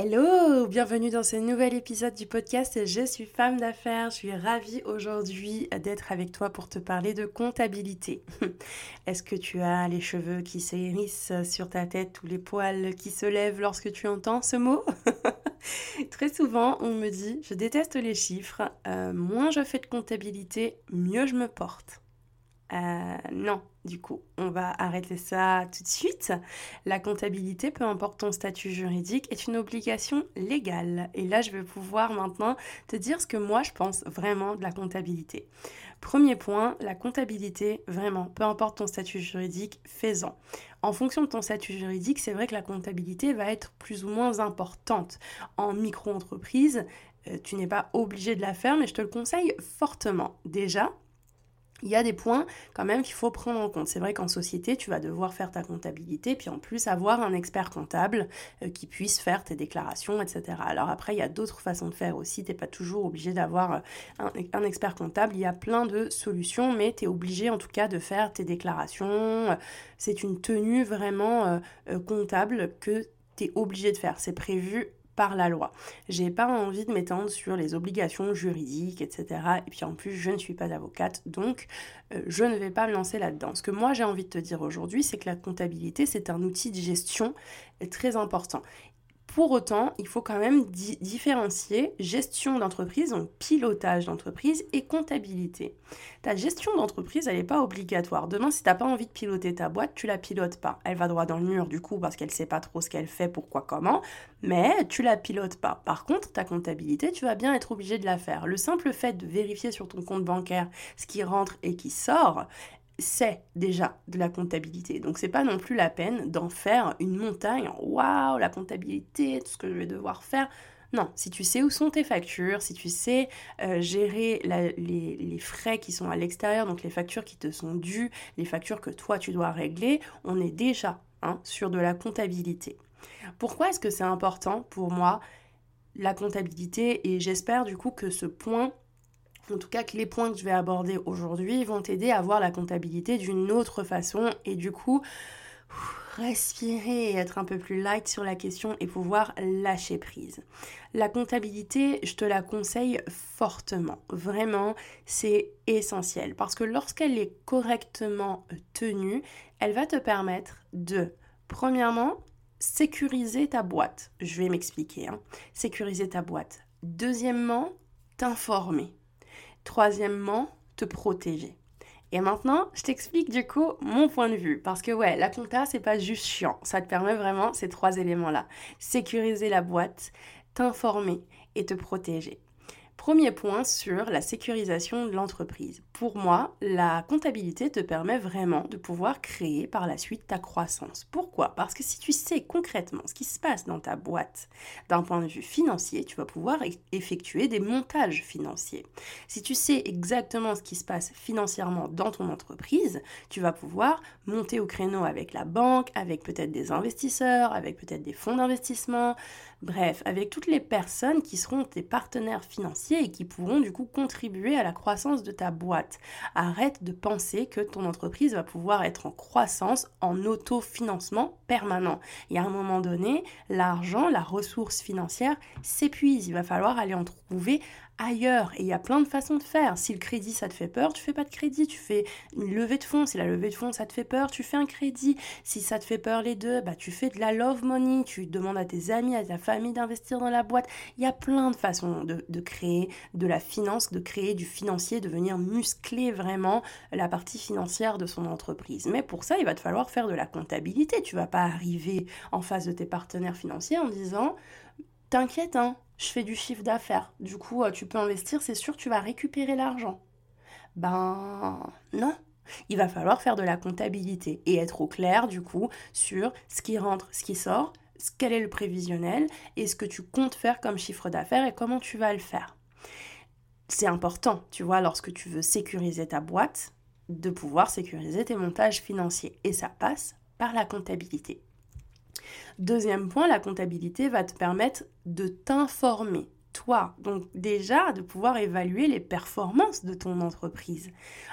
Hello, bienvenue dans ce nouvel épisode du podcast Je suis femme d'affaires. Je suis ravie aujourd'hui d'être avec toi pour te parler de comptabilité. Est-ce que tu as les cheveux qui s'hérissent sur ta tête ou les poils qui se lèvent lorsque tu entends ce mot? Très souvent, on me dit, je déteste les chiffres, euh, moins je fais de comptabilité, mieux je me porte. Euh, non, du coup, on va arrêter ça tout de suite. La comptabilité, peu importe ton statut juridique, est une obligation légale. Et là, je vais pouvoir maintenant te dire ce que moi, je pense vraiment de la comptabilité. Premier point, la comptabilité, vraiment, peu importe ton statut juridique, fais-en. En fonction de ton statut juridique, c'est vrai que la comptabilité va être plus ou moins importante. En micro-entreprise, euh, tu n'es pas obligé de la faire, mais je te le conseille fortement. Déjà, il y a des points quand même qu'il faut prendre en compte. C'est vrai qu'en société, tu vas devoir faire ta comptabilité, puis en plus avoir un expert comptable euh, qui puisse faire tes déclarations, etc. Alors après, il y a d'autres façons de faire aussi. Tu n'es pas toujours obligé d'avoir euh, un, expert comptable. Il y a plein de solutions, mais tu es obligé en tout cas de faire tes déclarations. C'est une tenue vraiment euh, comptable que tu es obligé de faire. C'est prévu par la loi. J'ai pas envie de m'étendre sur les obligations juridiques, etc. Et puis en plus, je ne suis pas avocate, donc euh, je ne vais pas me lancer là-dedans. Ce que moi j'ai envie de te dire aujourd'hui, c'est que la comptabilité, c'est un outil de gestion très important. Pour autant, il faut quand même différencier gestion d'entreprise, donc pilotage d'entreprise et comptabilité. Ta gestion d'entreprise, elle n'est pas obligatoire. Demain, si tu n'as pas envie de piloter ta boîte, tu la pilotes pas. Elle va droit dans le mur du coup parce qu'elle ne sait pas trop ce qu'elle fait, pourquoi, comment, mais tu la pilotes pas. Par contre, ta comptabilité, tu vas bien être obligé de la faire. Le simple fait de vérifier sur ton compte bancaire ce qui rentre et qui sort, c'est déjà de la comptabilité. Donc c'est pas non plus la peine d'en faire une montagne. Waouh, la comptabilité, tout ce que je vais devoir faire. Non, si tu sais où sont tes factures, si tu sais euh, gérer les, frais qui sont à l'extérieur, donc les factures qui te sont dues, les factures que toi tu dois régler, on est déjà hein, sur de la comptabilité. Pourquoi est-ce que c'est important pour moi la comptabilité? Et j'espère du coup que ce point en tout cas que les points que je vais aborder aujourd'hui vont t'aider à voir la comptabilité d'une autre façon et du coup respirer et être un peu plus light sur la question et pouvoir lâcher prise. La comptabilité, je te la conseille fortement. Vraiment, c'est essentiel parce que lorsqu'elle est correctement tenue, elle va te permettre de, premièrement, sécuriser ta boîte. Je vais m'expliquer. Hein. Sécuriser ta boîte. Deuxièmement, t'informer. Troisièmement, te protéger. Et maintenant, je t'explique du coup mon point de vue. Parce que ouais, la compta, c'est pas juste chiant. Ça te permet vraiment ces trois éléments-là. Sécuriser la boîte, t'informer et te protéger. Premier point sur la sécurisation de l'entreprise. Pour moi, la comptabilité te permet vraiment de pouvoir créer par la suite ta croissance. Pourquoi? Parce que si tu sais concrètement ce qui se passe dans ta boîte d'un point de vue financier, tu vas pouvoir effectuer des montages financiers. Si tu sais exactement ce qui se passe financièrement dans ton entreprise, tu vas pouvoir monter au créneau avec la banque, avec peut-être des investisseurs, avec peut-être des fonds d'investissement, bref, avec toutes les personnes qui seront tes partenaires financiers et qui pourront du coup contribuer à la croissance de ta boîte. Arrête de penser que ton entreprise va pouvoir être en croissance en autofinancement permanent. Il y a un moment donné, l'argent, la ressource financière s'épuise. Il va falloir aller en trouver ailleurs. Et il y a plein de façons de faire. Si le crédit, ça te fait peur, tu fais pas de crédit, tu fais une levée de fonds. Si la levée de fonds, ça te fait peur, tu fais un crédit. Si ça te fait peur les deux, bah, tu fais de la love money, tu demandes à tes amis, à ta famille d'investir dans la boîte. Il y a plein de façons de, de créer de la finance, de créer du financier, de venir muscler vraiment la partie financière de son entreprise. Mais pour ça, il va te falloir faire de la comptabilité. Tu vas pas arriver en face de tes partenaires financiers en disant T'inquiète, hein, je fais du chiffre d'affaires. Du coup, euh, tu peux investir, c'est sûr, tu vas récupérer l'argent. Ben non. Il va falloir faire de la comptabilité et être au clair du coup sur ce qui rentre, ce qui sort, quel est le prévisionnel et ce que tu comptes faire comme chiffre d'affaires et comment tu vas le faire. C'est important, tu vois, lorsque tu veux sécuriser ta boîte, de pouvoir sécuriser tes montages financiers. Et ça passe par la comptabilité. Deuxième point, la comptabilité va te permettre de t'informer toi. Donc déjà, de pouvoir évaluer les performances de ton entreprise.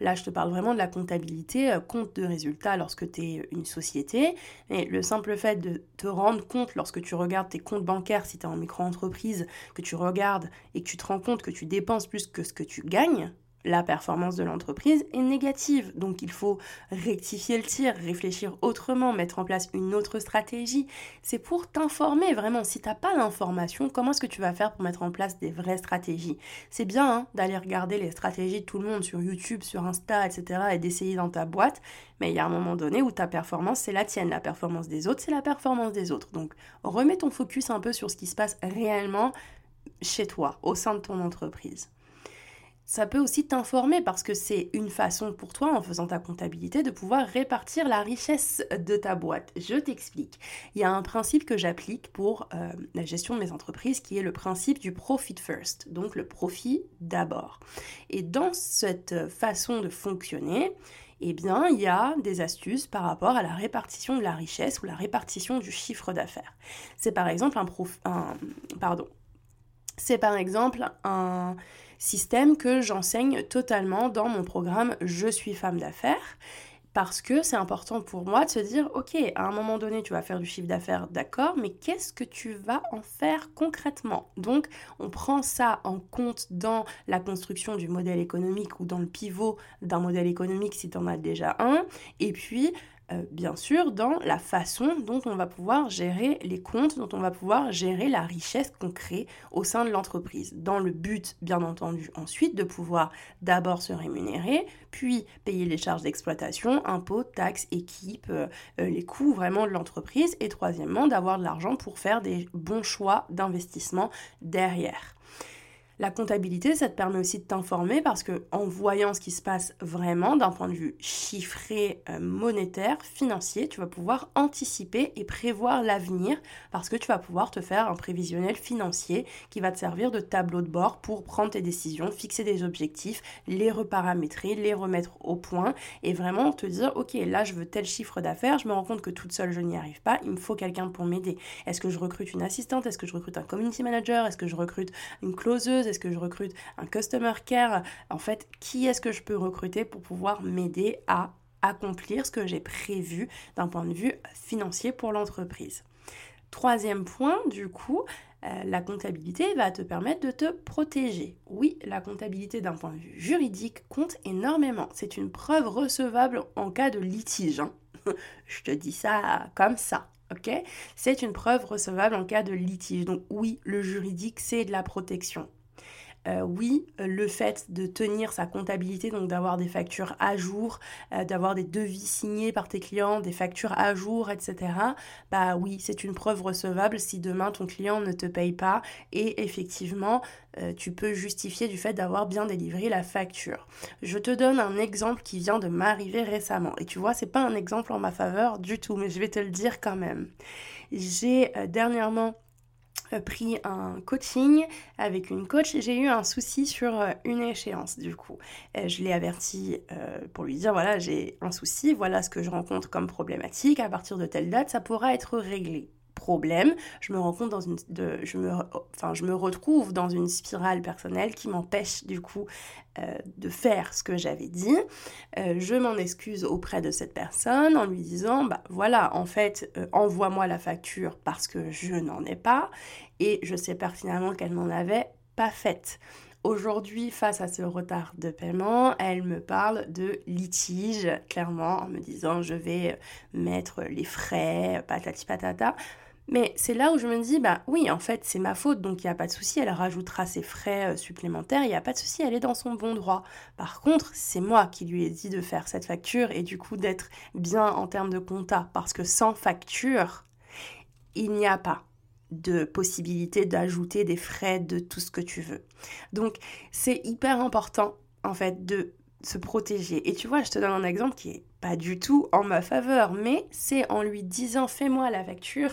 Là, je te parle vraiment de la comptabilité, euh, compte de résultats lorsque tu es une société. Et le simple fait de te rendre compte lorsque tu regardes tes comptes bancaires, si tu es en micro-entreprise, que tu regardes et que tu te rends compte que tu dépenses plus que ce que tu gagnes, la performance de l'entreprise est négative. Donc il faut rectifier le tir, réfléchir autrement, mettre en place une autre stratégie. C'est pour t'informer vraiment. Si tu n'as pas l'information, comment est-ce que tu vas faire pour mettre en place des vraies stratégies? C'est bien hein, d'aller regarder les stratégies de tout le monde sur YouTube, sur Insta, etc. et d'essayer dans ta boîte. Mais il y a un moment donné où ta performance, c'est la tienne. La performance des autres, c'est la performance des autres. Donc remets ton focus un peu sur ce qui se passe réellement chez toi, au sein de ton entreprise ça peut aussi t'informer parce que c'est une façon pour toi, en faisant ta comptabilité, de pouvoir répartir la richesse de ta boîte. Je t'explique. Il y a un principe que j'applique pour euh, la gestion de mes entreprises qui est le principe du profit first, donc le profit d'abord. Et dans cette façon de fonctionner, eh bien, il y a des astuces par rapport à la répartition de la richesse ou la répartition du chiffre d'affaires. C'est par exemple un, prof, un pardon. C'est par exemple un système que j'enseigne totalement dans mon programme Je suis femme d'affaires parce que c'est important pour moi de se dire, ok, à un moment donné, tu vas faire du chiffre d'affaires, d'accord, mais qu'est-ce que tu vas en faire concrètement? Donc, on prend ça en compte dans la construction du modèle économique ou dans le pivot d'un modèle économique si tu en as déjà un, et puis euh, bien sûr, dans la façon dont on va pouvoir gérer les comptes, dont on va pouvoir gérer la richesse qu'on crée au sein de l'entreprise. Dans le but, bien entendu, ensuite de pouvoir d'abord se rémunérer, puis payer les charges d'exploitation, impôts, taxes, équipes, euh, les coûts vraiment de l'entreprise, et troisièmement, d'avoir de l'argent pour faire des bons choix d'investissement derrière. La comptabilité, ça te permet aussi de t'informer parce que en voyant ce qui se passe vraiment d'un point de vue chiffré, euh, monétaire, financier, tu vas pouvoir anticiper et prévoir l'avenir parce que tu vas pouvoir te faire un prévisionnel financier qui va te servir de tableau de bord pour prendre tes décisions, fixer des objectifs, les reparamétrer, les remettre au point et vraiment te dire ok là je veux tel chiffre d'affaires, je me rends compte que toute seule je n'y arrive pas, il me faut quelqu'un pour m'aider. Est-ce que je recrute une assistante? Est-ce que je recrute un community manager? Est-ce que je recrute une closeuse? Est-ce que je recrute un customer care? En fait, qui est-ce que je peux recruter pour pouvoir m'aider à accomplir ce que j'ai prévu d'un point de vue financier pour l'entreprise? Troisième point, du coup, euh, la comptabilité va te permettre de te protéger. Oui, la comptabilité d'un point de vue juridique compte énormément. C'est une preuve recevable en cas de litige. Hein. Je te dis ça comme ça. Ok? C'est une preuve recevable en cas de litige. Donc oui, le juridique, c'est de la protection. Euh, oui, le fait de tenir sa comptabilité, donc d'avoir des factures à jour, euh, d'avoir des devis signés par tes clients, des factures à jour, etc., bah oui, c'est une preuve recevable si demain ton client ne te paye pas et effectivement, euh, tu peux justifier du fait d'avoir bien délivré la facture. Je te donne un exemple qui vient de m'arriver récemment et tu vois, c'est pas un exemple en ma faveur du tout, mais je vais te le dire quand même. J'ai dernièrement pris un coaching avec une coach. J'ai eu un souci sur euh, une échéance du coup. je l'ai averti euh, pour lui dire voilà j'ai un souci, voilà ce que je rencontre comme problématique, à partir de telle date ça pourra être réglé problème, je me rends compte dans une, je me, enfin, je me retrouve dans une spirale personnelle qui m'empêche du coup euh, de faire ce que j'avais dit. Euh, je m'en excuse auprès de cette personne en lui disant, bah voilà, en fait, euh, envoie-moi la facture parce que je n'en ai pas et je sais pertinemment qu'elle n'en avait pas faite. Aujourd'hui, face à ce retard de paiement, elle me parle de litige, clairement, en me disant je vais mettre les frais, patati patata. Mais c'est là où je me dis, bah oui, en fait, c'est ma faute, donc il n'y a pas de souci, elle rajoutera ses frais euh, supplémentaires, il n'y a pas de souci, elle est dans son bon droit. Par contre, c'est moi qui lui ai dit de faire cette facture et du coup d'être bien en termes de compta, parce que sans facture, il n'y a pas de possibilité d'ajouter des frais de tout ce que tu veux. Donc, c'est hyper important, en fait, de se protéger. Et tu vois, je te donne un exemple qui est pas du tout en ma faveur, mais c'est en lui disant fais-moi la facture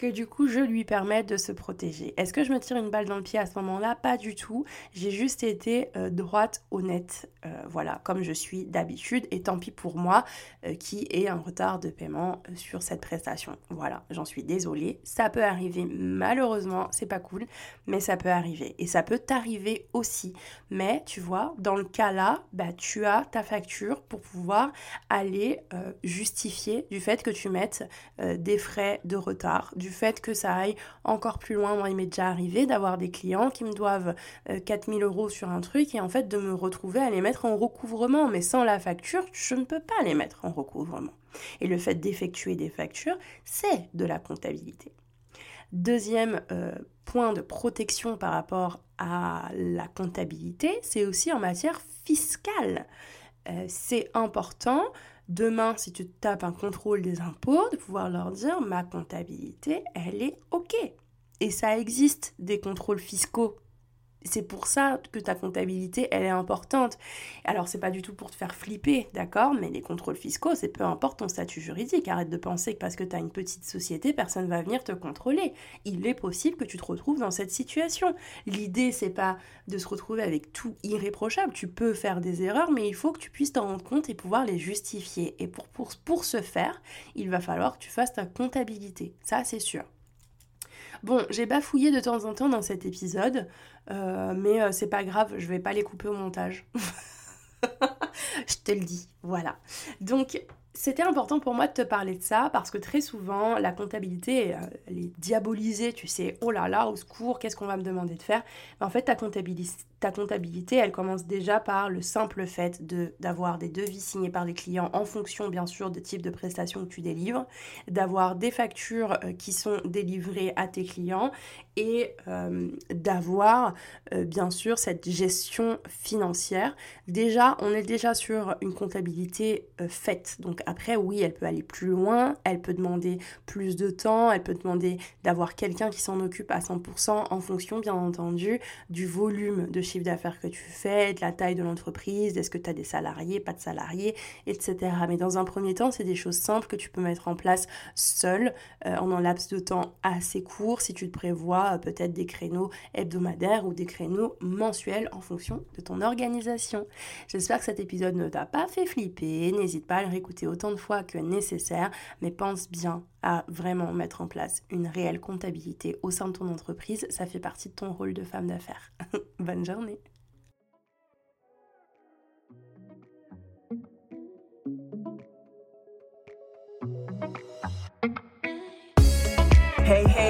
que du coup je lui permette de se protéger. Est-ce que je me tire une balle dans le pied à ce moment-là? Pas du tout. J'ai juste été euh, droite, honnête, euh, voilà, comme je suis d'habitude, et tant pis pour moi euh, qui ai un retard de paiement sur cette prestation. Voilà, j'en suis désolée. Ça peut arriver, malheureusement, c'est pas cool, mais ça peut arriver. Et ça peut t'arriver aussi. Mais tu vois, dans le cas là, bah, tu as ta facture pour pouvoir aller justifier du fait que tu mettes des frais de retard, fait que ça aille encore plus loin. Moi, il m'est déjà arrivé d'avoir des clients qui me doivent 4000 euh, euros sur un truc et en fait de me retrouver à les mettre en recouvrement. Mais sans la facture, je ne peux pas les mettre en recouvrement. Et le fait d'effectuer des factures, c'est de la comptabilité. Deuxième euh, point de protection par rapport à la comptabilité, c'est aussi en matière fiscale. Euh, c'est important demain, si tu tapes un contrôle des impôts, de pouvoir leur dire ma comptabilité, elle est OK. Et ça existe des contrôles fiscaux c'est pour ça que ta comptabilité, elle est importante. Alors, c'est pas du tout pour te faire flipper, d'accord Mais les contrôles fiscaux, c'est peu importe ton statut juridique. Arrête de penser que parce que tu as une petite société, personne va venir te contrôler. Il est possible que tu te retrouves dans cette situation. L'idée, c'est pas de se retrouver avec tout irréprochable. Tu peux faire des erreurs, mais il faut que tu puisses t'en rendre compte et pouvoir les justifier. Et pour, pour, pour ce faire, il va falloir que tu fasses ta comptabilité. Ça, c'est sûr. Bon, j'ai bafouillé de temps en temps dans cet épisode, euh, mais euh, c'est pas grave, je vais pas les couper au montage. je te le dis, voilà. Donc, c'était important pour moi de te parler de ça parce que très souvent, la comptabilité, euh, elle est diabolisée, tu sais, oh là là, au secours, qu'est-ce qu'on va me demander de faire? En fait, ta comptabilité, ta comptabilité, elle commence déjà par le simple fait de d'avoir des devis signés par les clients en fonction, bien sûr, de type de prestations que tu délivres, d'avoir des factures euh, qui sont délivrées à tes clients et euh, d'avoir, bien sûr, cette gestion financière. Déjà, on est déjà sur une comptabilité faite, donc après, oui, elle peut aller plus loin, elle peut demander plus de temps, elle peut demander d'avoir quelqu'un qui s'en occupe à 100% en fonction, bien entendu, du volume de chiffre d'affaires que tu fais, de la taille de l'entreprise, est-ce que tu as des salariés, pas de salariés, etc. Mais dans un premier temps, c'est des choses simples que tu peux mettre en place seul euh, en un laps de temps assez court si tu te prévois euh, peut-être des créneaux hebdomadaires ou des créneaux mensuels en fonction de ton organisation. J'espère que cet épisode ne t'a pas fait flipper. N'hésite pas à le réécouter autant de fois que nécessaire, mais pense bien à vraiment mettre en place une réelle comptabilité au sein de ton entreprise. Ça fait partie de ton rôle de femme d'affaires. Bonne journée. Hey, hey,